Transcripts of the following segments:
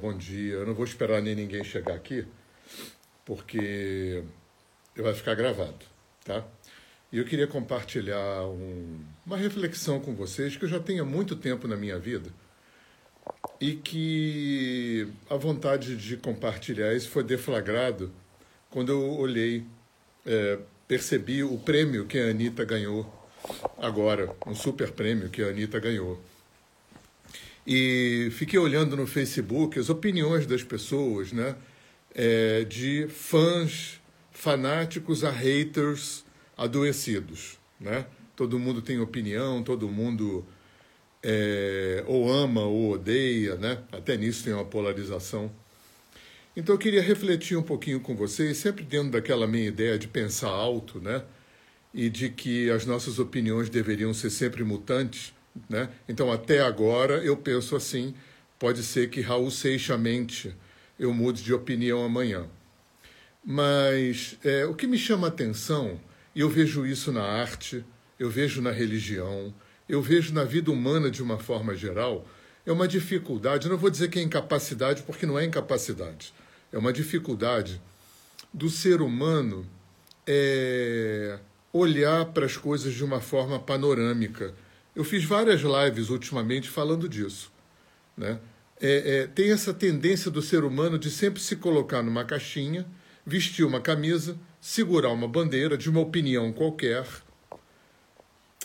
bom dia. Eu não vou esperar nem ninguém chegar aqui, porque vai ficar gravado, tá? E eu queria compartilhar um, uma reflexão com vocês que eu já tenho há muito tempo na minha vida e que a vontade de compartilhar isso foi deflagrado quando eu olhei, é, percebi o prêmio que a Anitta ganhou agora, um super prêmio que a Anitta ganhou. E fiquei olhando no Facebook as opiniões das pessoas, né? É, de fãs fanáticos a haters adoecidos, né? Todo mundo tem opinião, todo mundo é, ou ama ou odeia, né? Até nisso tem uma polarização. Então eu queria refletir um pouquinho com vocês, sempre dentro daquela minha ideia de pensar alto, né? E de que as nossas opiniões deveriam ser sempre mutantes, né? Então até agora eu penso assim, pode ser que Raul Seixamente eu mude de opinião amanhã. Mas é, o que me chama a atenção, e eu vejo isso na arte, eu vejo na religião, eu vejo na vida humana de uma forma geral, é uma dificuldade, não vou dizer que é incapacidade, porque não é incapacidade, é uma dificuldade do ser humano é, olhar para as coisas de uma forma panorâmica. Eu fiz várias lives ultimamente falando disso. Né? É, é, tem essa tendência do ser humano de sempre se colocar numa caixinha vestir uma camisa, segurar uma bandeira de uma opinião qualquer.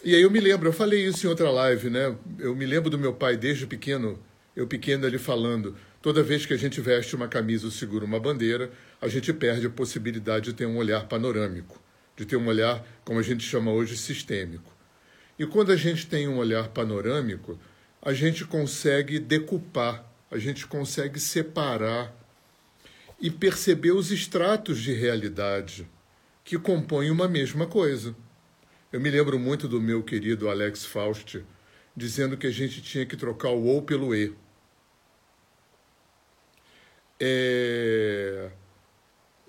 E aí eu me lembro, eu falei isso em outra live, né? Eu me lembro do meu pai desde pequeno, eu pequeno ele falando, toda vez que a gente veste uma camisa ou segura uma bandeira, a gente perde a possibilidade de ter um olhar panorâmico, de ter um olhar, como a gente chama hoje, sistêmico. E quando a gente tem um olhar panorâmico, a gente consegue decupar, a gente consegue separar e perceber os estratos de realidade que compõem uma mesma coisa. Eu me lembro muito do meu querido Alex Faust dizendo que a gente tinha que trocar o ou pelo e. É...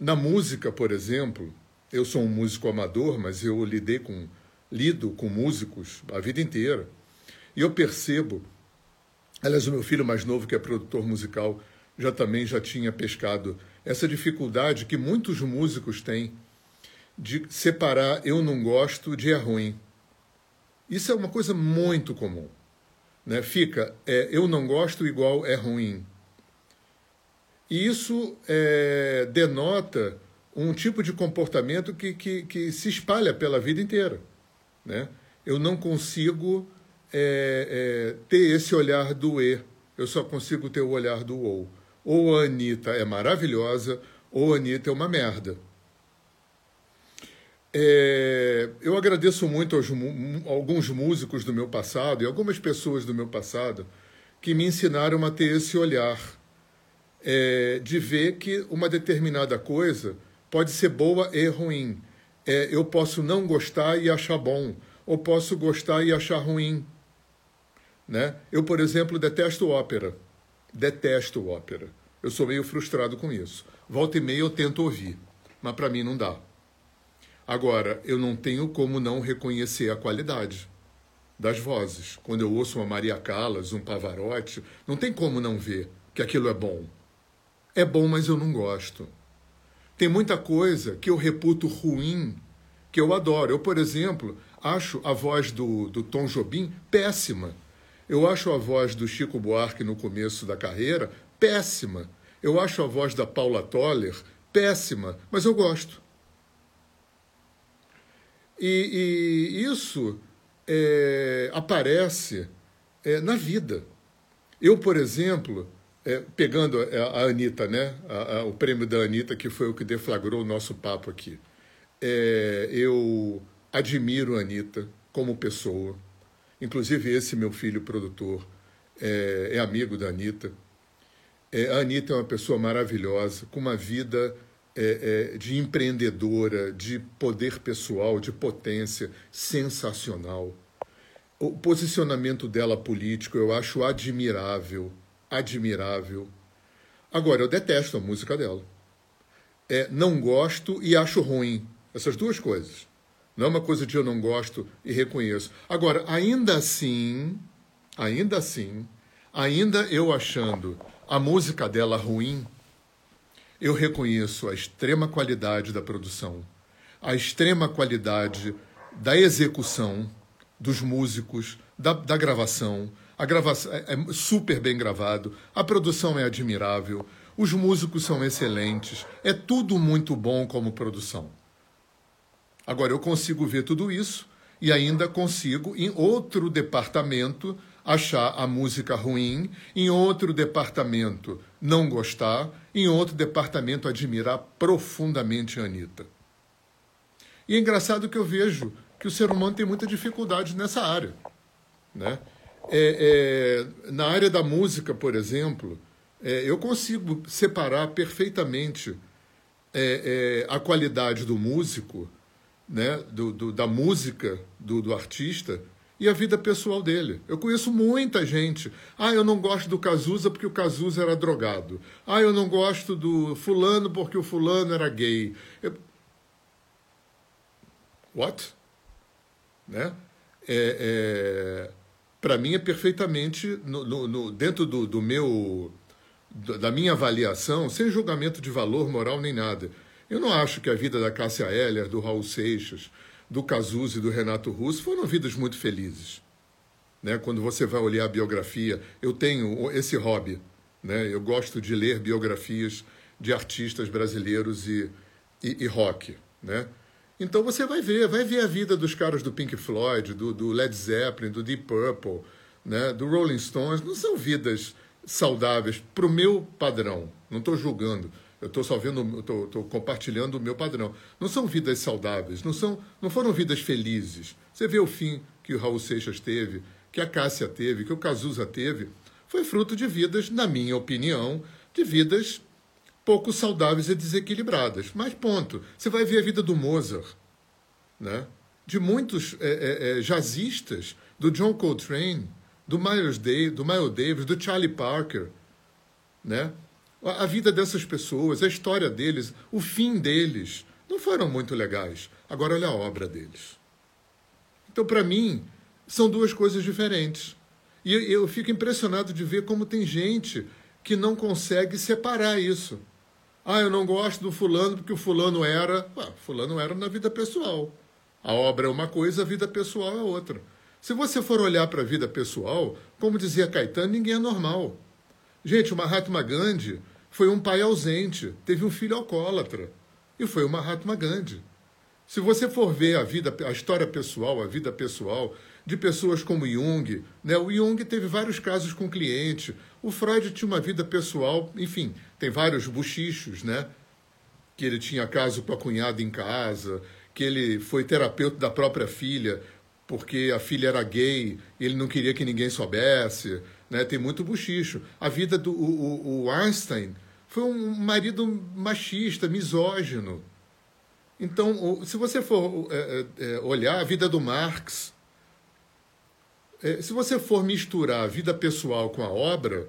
Na música, por exemplo, eu sou um músico amador, mas eu lidei com lido com músicos a vida inteira. E eu percebo, aliás, o meu filho mais novo, que é produtor musical, já também já tinha pescado essa dificuldade que muitos músicos têm de separar eu não gosto de é ruim. Isso é uma coisa muito comum. Né? Fica é, eu não gosto igual é ruim. E isso é, denota um tipo de comportamento que, que, que, se espalha pela vida inteira. Né? Eu não consigo é, é, ter esse olhar do E, eu só consigo ter o olhar do ou ou a Anitta é maravilhosa, ou a Anitta é uma merda. É, eu agradeço muito aos alguns músicos do meu passado e algumas pessoas do meu passado que me ensinaram a ter esse olhar é, de ver que uma determinada coisa pode ser boa e ruim. É, eu posso não gostar e achar bom, ou posso gostar e achar ruim. Né? Eu, por exemplo, detesto ópera. Detesto ópera. Eu sou meio frustrado com isso. Volta e meia eu tento ouvir, mas para mim não dá. Agora, eu não tenho como não reconhecer a qualidade das vozes. Quando eu ouço uma Maria Callas, um Pavarotti, não tem como não ver que aquilo é bom. É bom, mas eu não gosto. Tem muita coisa que eu reputo ruim que eu adoro. Eu, por exemplo, acho a voz do, do Tom Jobim péssima. Eu acho a voz do Chico Buarque no começo da carreira péssima. Eu acho a voz da Paula Toller péssima, mas eu gosto. E, e isso é, aparece é, na vida. Eu, por exemplo, é, pegando a, a Anitta, né, a, a, o prêmio da Anitta, que foi o que deflagrou o nosso papo aqui, é, eu admiro a Anitta como pessoa. Inclusive, esse meu filho produtor é, é amigo da Anitta. É, a Anitta é uma pessoa maravilhosa, com uma vida é, é, de empreendedora, de poder pessoal, de potência sensacional. O posicionamento dela político eu acho admirável, admirável. Agora, eu detesto a música dela. É, não gosto e acho ruim. Essas duas coisas. Não é uma coisa de eu não gosto e reconheço. Agora, ainda assim, ainda assim, ainda eu achando a música dela ruim, eu reconheço a extrema qualidade da produção, a extrema qualidade da execução dos músicos, da, da gravação. A gravação é, é super bem gravado, a produção é admirável, os músicos são excelentes, é tudo muito bom como produção. Agora, eu consigo ver tudo isso e ainda consigo, em outro departamento, achar a música ruim, em outro departamento não gostar, em outro departamento admirar profundamente a Anitta. E é engraçado que eu vejo que o ser humano tem muita dificuldade nessa área. Né? É, é, na área da música, por exemplo, é, eu consigo separar perfeitamente é, é, a qualidade do músico né, do, do, da música do, do artista e a vida pessoal dele. Eu conheço muita gente. Ah, eu não gosto do Cazuza porque o Cazuza era drogado. Ah, eu não gosto do fulano porque o fulano era gay. Eu... What? Né? É, é... Para mim é perfeitamente no, no, no dentro do, do meu da minha avaliação, sem julgamento de valor moral nem nada. Eu não acho que a vida da Cássia Eller, do Raul Seixas, do Cazuza e do Renato Russo foram vidas muito felizes. Né? Quando você vai olhar a biografia, eu tenho esse hobby. Né? Eu gosto de ler biografias de artistas brasileiros e, e, e rock. Né? Então você vai ver, vai ver a vida dos caras do Pink Floyd, do, do Led Zeppelin, do Deep Purple, né? do Rolling Stones. Não são vidas saudáveis para o meu padrão. Não estou julgando eu estou só vendo, estou compartilhando o meu padrão. Não são vidas saudáveis, não, são, não foram vidas felizes. Você vê o fim que o Raul Seixas teve, que a Cássia teve, que o Cazuza teve, foi fruto de vidas, na minha opinião, de vidas pouco saudáveis e desequilibradas. Mas ponto. Você vai ver a vida do Mozart, né? de muitos é, é, é, jazzistas, do John Coltrane, do Miles Davis, do Miles Davis, do Charlie Parker, né? A vida dessas pessoas, a história deles, o fim deles, não foram muito legais. Agora, olha a obra deles. Então, para mim, são duas coisas diferentes. E eu fico impressionado de ver como tem gente que não consegue separar isso. Ah, eu não gosto do fulano porque o fulano era. Ah, fulano era na vida pessoal. A obra é uma coisa, a vida pessoal é outra. Se você for olhar para a vida pessoal, como dizia Caetano, ninguém é normal. Gente, o Mahatma Gandhi foi um pai ausente, teve um filho alcoólatra, e foi o Mahatma Gandhi. Se você for ver a vida, a história pessoal, a vida pessoal de pessoas como Jung, né? O Jung teve vários casos com cliente. O Freud tinha uma vida pessoal, enfim, tem vários buchichos, né? Que ele tinha caso com a cunhada em casa, que ele foi terapeuta da própria filha, porque a filha era gay, ele não queria que ninguém soubesse né? tem muito buchicho. A vida do o, o Einstein foi um marido machista, misógino. Então, se você for é, é, é, olhar a vida do Marx, se você for misturar a vida pessoal com a obra,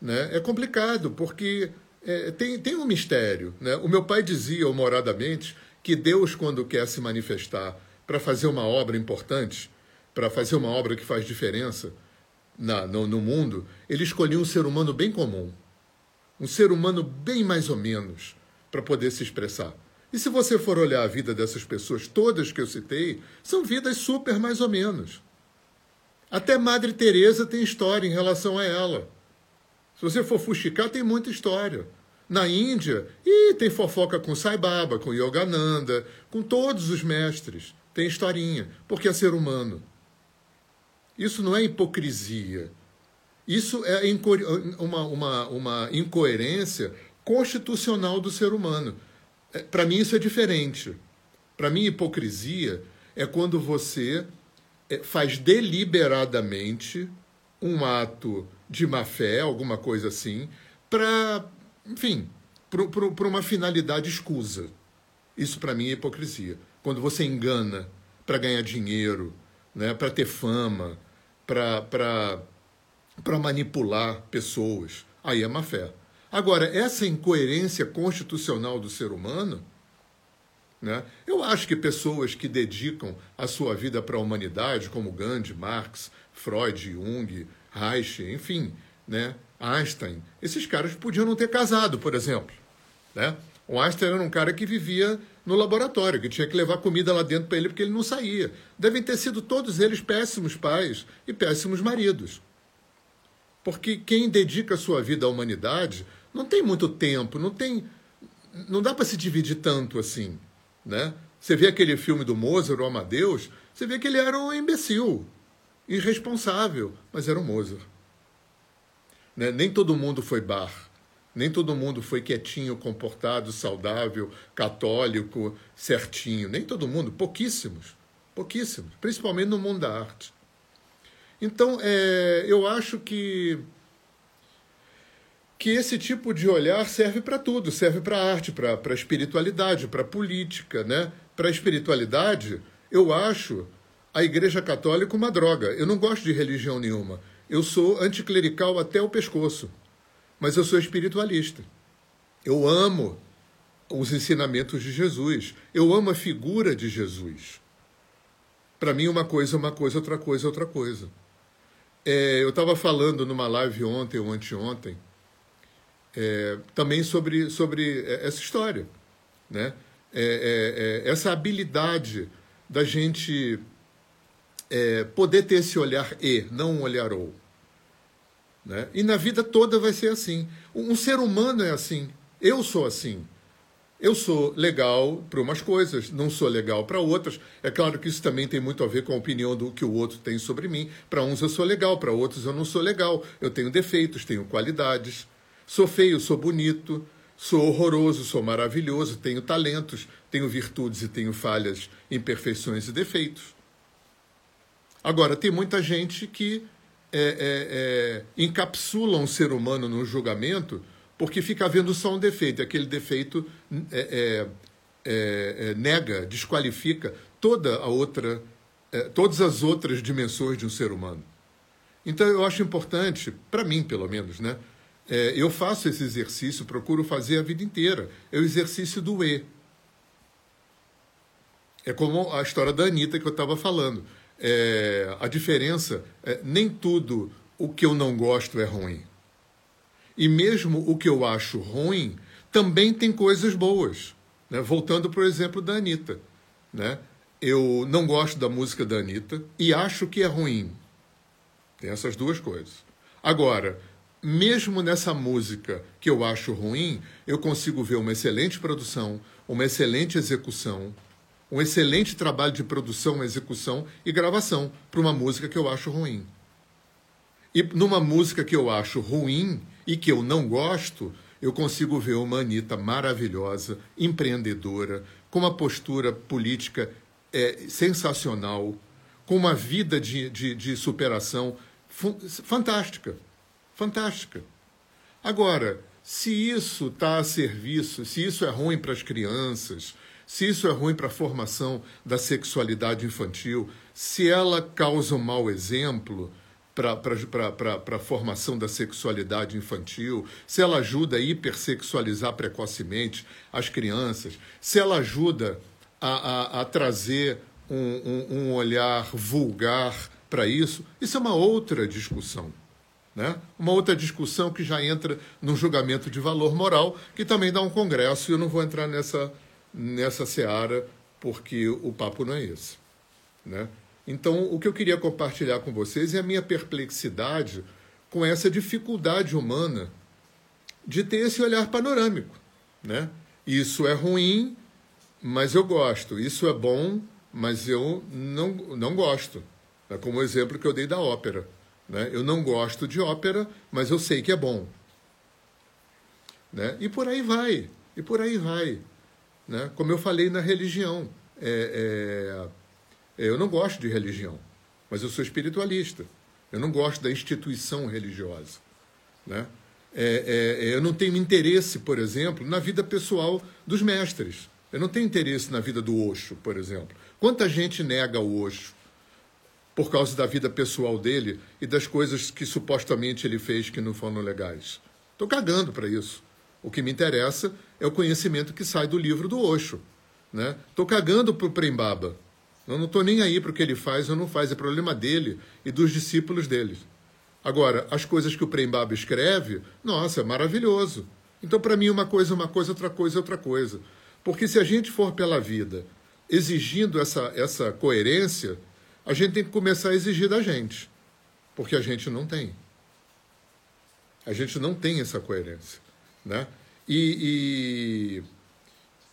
né, é complicado, porque é, tem, tem um mistério. Né? O meu pai dizia, humoradamente, que Deus, quando quer se manifestar para fazer uma obra importante, para fazer uma obra que faz diferença, na, no, no mundo, ele escolheu um ser humano bem comum, um ser humano bem mais ou menos, para poder se expressar. E se você for olhar a vida dessas pessoas, todas que eu citei, são vidas super mais ou menos. Até Madre Teresa tem história em relação a ela. Se você for fuxicar, tem muita história. Na Índia, e tem fofoca com Sai Baba, com Yogananda, com todos os mestres. Tem historinha, porque é ser humano. Isso não é hipocrisia. Isso é uma, uma, uma incoerência constitucional do ser humano. É, Para mim, isso é diferente. Para mim, hipocrisia é quando você faz deliberadamente um ato de má fé, alguma coisa assim, para, enfim, para uma finalidade escusa. Isso para mim é hipocrisia. Quando você engana para ganhar dinheiro, né, para ter fama, para manipular pessoas. Aí é má fé. Agora, essa incoerência constitucional do ser humano, né, eu acho que pessoas que dedicam a sua vida para a humanidade, como Gandhi, Marx, Freud, Jung, Reich, enfim, né, Einstein, esses caras podiam não ter casado, por exemplo. Né? O Einstein era um cara que vivia no laboratório, que tinha que levar comida lá dentro para ele porque ele não saía. Devem ter sido todos eles péssimos pais e péssimos maridos. Porque quem dedica a sua vida à humanidade não tem muito tempo, não tem não dá para se dividir tanto assim, né? Você vê aquele filme do Mozart, o Amadeus, você vê que ele era um imbecil, irresponsável, mas era o Mozart. Né? Nem todo mundo foi bar, nem todo mundo foi quietinho, comportado, saudável, católico, certinho. Nem todo mundo, pouquíssimos, pouquíssimos, principalmente no mundo da arte. Então, é, eu acho que que esse tipo de olhar serve para tudo, serve para arte, para a espiritualidade, para a política, né? Para a espiritualidade, eu acho a Igreja Católica uma droga. Eu não gosto de religião nenhuma. Eu sou anticlerical até o pescoço, mas eu sou espiritualista. Eu amo os ensinamentos de Jesus. Eu amo a figura de Jesus. Para mim, uma coisa é uma coisa, outra coisa é outra coisa. É, eu estava falando numa live ontem ou anteontem é, também sobre, sobre essa história, né? É, é, é essa habilidade da gente é, poder ter esse olhar e, não um olhar ou. Né? E na vida toda vai ser assim. Um ser humano é assim. Eu sou assim. Eu sou legal para umas coisas, não sou legal para outras. É claro que isso também tem muito a ver com a opinião do que o outro tem sobre mim. Para uns eu sou legal, para outros eu não sou legal. Eu tenho defeitos, tenho qualidades. Sou feio, sou bonito, sou horroroso, sou maravilhoso, tenho talentos, tenho virtudes e tenho falhas, imperfeições e defeitos. Agora, tem muita gente que é, é, é, encapsula um ser humano no julgamento porque fica vendo só um defeito. Aquele defeito é, é, é, nega, desqualifica toda a outra, todas as outras dimensões de um ser humano. Então, eu acho importante, para mim pelo menos, né? É, eu faço esse exercício, procuro fazer a vida inteira. É o exercício do E. É como a história da Anitta que eu estava falando. É, a diferença é nem tudo o que eu não gosto é ruim. E mesmo o que eu acho ruim também tem coisas boas. Né? Voltando para o exemplo da Anitta. Né? Eu não gosto da música da Anitta e acho que é ruim. Tem essas duas coisas. Agora, mesmo nessa música que eu acho ruim, eu consigo ver uma excelente produção, uma excelente execução, um excelente trabalho de produção, execução e gravação para uma música que eu acho ruim. E numa música que eu acho ruim e que eu não gosto, eu consigo ver uma Anitta maravilhosa, empreendedora, com uma postura política é, sensacional, com uma vida de, de, de superação fantástica fantástica. Agora, se isso está a serviço, se isso é ruim para as crianças, se isso é ruim para a formação da sexualidade infantil, se ela causa um mau exemplo para a formação da sexualidade infantil, se ela ajuda a hipersexualizar precocemente as crianças, se ela ajuda a, a, a trazer um, um, um olhar vulgar para isso, isso é uma outra discussão. Né? Uma outra discussão que já entra no julgamento de valor moral, que também dá um congresso, e eu não vou entrar nessa, nessa seara, porque o papo não é esse. Né? Então, o que eu queria compartilhar com vocês é a minha perplexidade com essa dificuldade humana de ter esse olhar panorâmico. Né? Isso é ruim, mas eu gosto. Isso é bom, mas eu não, não gosto. É como o exemplo que eu dei da ópera. Né? Eu não gosto de ópera, mas eu sei que é bom. Né? E por aí vai, e por aí vai. Né? Como eu falei na religião, é, é, eu não gosto de religião, mas eu sou espiritualista. Eu não gosto da instituição religiosa. Né? É, é, eu não tenho interesse, por exemplo, na vida pessoal dos mestres. Eu não tenho interesse na vida do Osho, por exemplo. Quanta gente nega o Osho? Por causa da vida pessoal dele e das coisas que supostamente ele fez que não foram legais. Estou cagando para isso. O que me interessa é o conhecimento que sai do livro do Osho. Né? cagando para o Prembaba. Eu não estou nem aí para o que ele faz ou não faz. É problema dele e dos discípulos dele. Agora, as coisas que o Prembaba escreve, nossa, é maravilhoso. Então, para mim, uma coisa é uma coisa, outra coisa é outra coisa. Porque se a gente for pela vida exigindo essa, essa coerência, a gente tem que começar a exigir da gente. Porque a gente não tem. A gente não tem essa coerência. Né? E,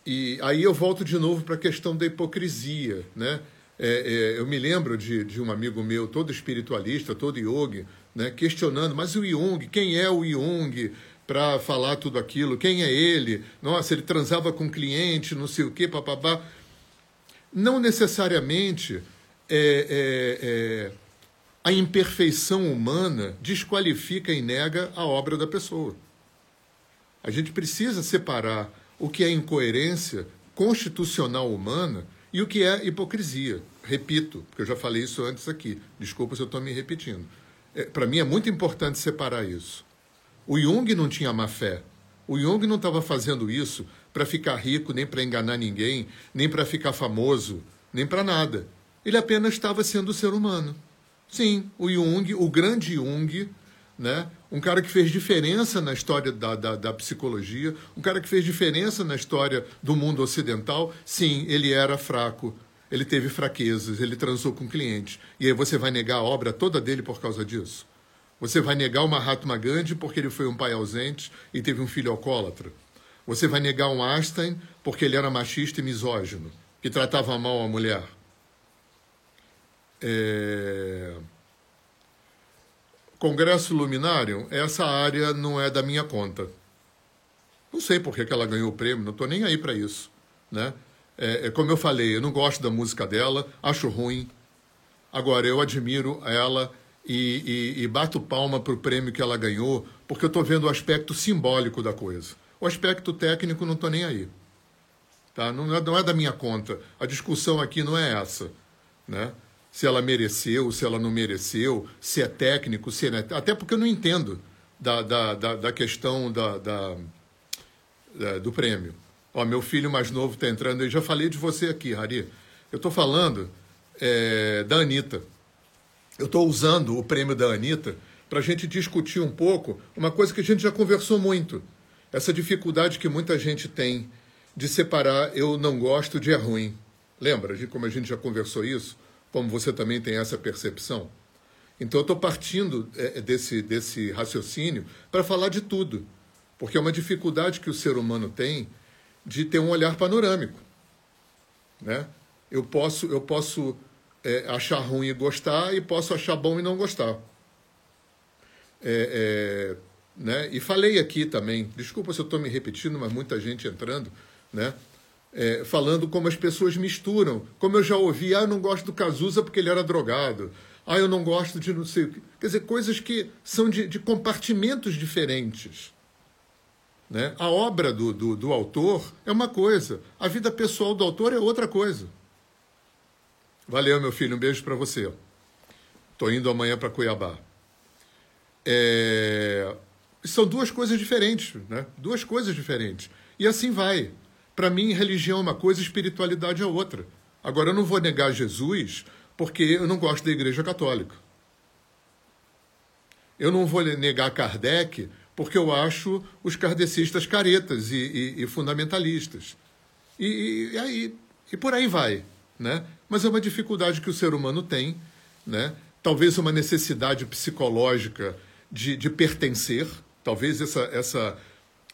e, e aí eu volto de novo para a questão da hipocrisia. Né? É, é, eu me lembro de, de um amigo meu, todo espiritualista, todo yogi, né, questionando, mas o Jung, quem é o Jung para falar tudo aquilo? Quem é ele? Nossa, ele transava com cliente, não sei o quê, papabá. Não necessariamente é, é, é, a imperfeição humana desqualifica e nega a obra da pessoa. A gente precisa separar o que é incoerência constitucional humana e o que é hipocrisia. Repito, porque eu já falei isso antes aqui. Desculpa se eu estou me repetindo. É, Para mim é muito importante separar isso. O Jung não tinha má fé. O Jung não estava fazendo isso para ficar rico, nem para enganar ninguém, nem para ficar famoso, nem para nada. Ele apenas estava sendo ser humano. Sim, o Jung, o grande Jung, né? um cara que fez diferença na história da, da, da, psicologia, um cara que fez diferença na história do mundo ocidental. Sim, ele era fraco, ele teve fraquezas, ele transou com clientes. E aí você vai negar a obra toda dele por causa disso? Você vai negar o Mahatma Gandhi porque ele foi um pai ausente e teve um filho alcoólatra? Você vai negar um Einstein porque ele era machista e misógino, que tratava mal a mulher? É... Congresso Luminário, essa área não é da minha conta. Não sei por que ela ganhou o prêmio, não estou nem aí para isso. Né? É, é, como eu falei, eu não gosto da música dela, acho ruim. Agora, eu admiro ela e, e, e bato palma para o prêmio que ela ganhou, porque eu estou vendo o aspecto simbólico da coisa. O aspecto técnico não estou nem aí. Tá? Não, é, não é da minha conta. A discussão aqui não é essa. Né? Se ela mereceu, se ela não mereceu, se é técnico, se é. Até porque eu não entendo da, da, da, da questão da, da, da, do prêmio. Ó, meu filho mais novo está entrando, eu já falei de você aqui, Hari. Eu estou falando é, da Anitta. Eu estou usando o prêmio da Anitta para a gente discutir um pouco uma coisa que a gente já conversou muito. Essa dificuldade que muita gente tem de separar eu não gosto de é ruim. Lembra de como a gente já conversou isso? Como você também tem essa percepção? Então eu estou partindo é, desse, desse raciocínio para falar de tudo. Porque é uma dificuldade que o ser humano tem de ter um olhar panorâmico. Né? Eu posso, eu posso é, achar ruim e gostar, e posso achar bom e não gostar. É, é, né? E falei aqui também, desculpa se eu estou me repetindo, mas muita gente entrando, né? É, falando como as pessoas misturam. Como eu já ouvi, ah, eu não gosto do Cazuza porque ele era drogado. Ah, eu não gosto de não sei o que. Quer dizer, coisas que são de, de compartimentos diferentes. Né? A obra do, do, do autor é uma coisa, a vida pessoal do autor é outra coisa. Valeu, meu filho, um beijo para você. Estou indo amanhã para Cuiabá. É... São duas coisas diferentes, né? Duas coisas diferentes. E assim vai. Para mim, religião é uma coisa, espiritualidade é outra. Agora, eu não vou negar Jesus porque eu não gosto da Igreja Católica. Eu não vou negar Kardec porque eu acho os kardecistas caretas e, e, e fundamentalistas. E, e, aí, e por aí vai. Né? Mas é uma dificuldade que o ser humano tem, né? talvez uma necessidade psicológica de, de pertencer, talvez essa, essa,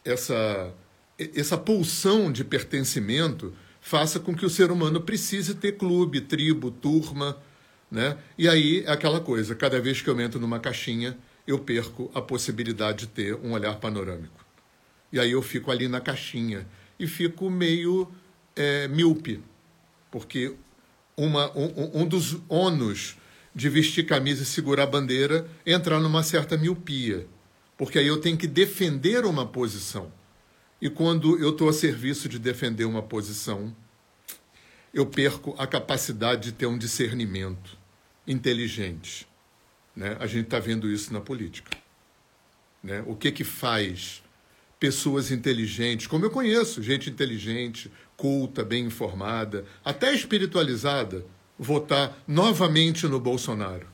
essa, essa pulsão de pertencimento faça com que o ser humano precise ter clube, tribo, turma. Né? E aí é aquela coisa, cada vez que eu entro numa caixinha, eu perco a possibilidade de ter um olhar panorâmico. E aí eu fico ali na caixinha e fico meio é, míope, porque uma, um, um dos ônus de vestir camisa e segurar a bandeira é entrar numa certa miopia, porque aí eu tenho que defender uma posição. E quando eu estou a serviço de defender uma posição, eu perco a capacidade de ter um discernimento inteligente né? A gente está vendo isso na política. Né? O que que faz pessoas inteligentes, como eu conheço, gente inteligente, culta, bem informada, até espiritualizada, votar novamente no Bolsonaro?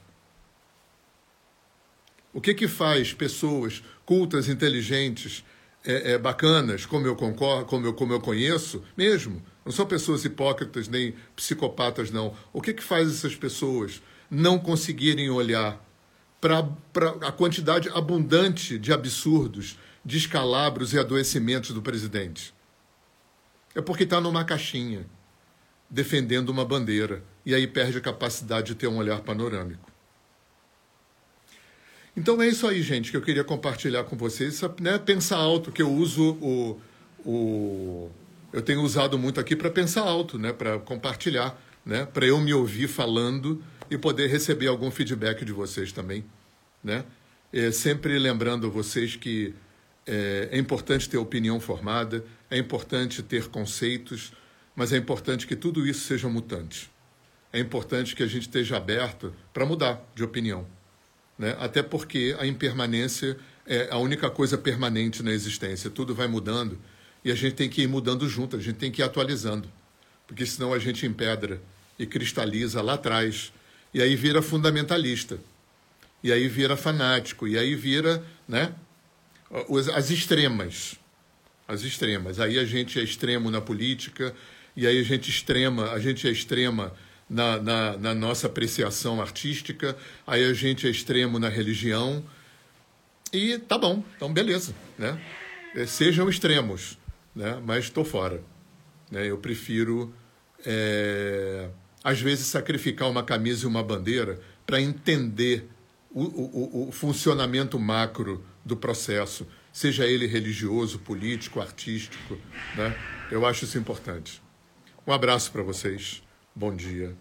O que, que faz pessoas cultas, inteligentes, é, é, bacanas, como eu concordo, como eu, como eu conheço, mesmo, não são pessoas hipócritas nem psicopatas, não. O que, que faz essas pessoas não conseguirem olhar para a quantidade abundante de absurdos, descalabros e adoecimentos do presidente? É porque está numa caixinha, defendendo uma bandeira, e aí perde a capacidade de ter um olhar panorâmico. Então é isso aí, gente, que eu queria compartilhar com vocês. Né? Pensar alto, que eu uso o. o eu tenho usado muito aqui para pensar alto, né? para compartilhar, né? para eu me ouvir falando e poder receber algum feedback de vocês também. Né? É, sempre lembrando vocês que é, é importante ter opinião formada, é importante ter conceitos, mas é importante que tudo isso seja mutante. É importante que a gente esteja aberto para mudar de opinião né? até porque a impermanência é a única coisa permanente na existência. Tudo vai mudando e a gente tem que ir mudando junto, a gente tem que ir atualizando, porque senão a gente empedra e cristaliza lá atrás e aí vira fundamentalista, e aí vira fanático, e aí vira né, as extremas. As extremas. Aí a gente é extremo na política, e aí a gente extrema, a gente é extrema na, na, na nossa apreciação artística, aí a gente é extremo na religião. E tá bom, então beleza, né? É, sejam extremos, né? mas estou fora. Né? Eu prefiro, é, às vezes, sacrificar uma camisa e uma bandeira para entender o, o, o funcionamento macro do processo, seja ele religioso, político, artístico. Né? Eu acho isso importante. Um abraço para vocês. Bom dia.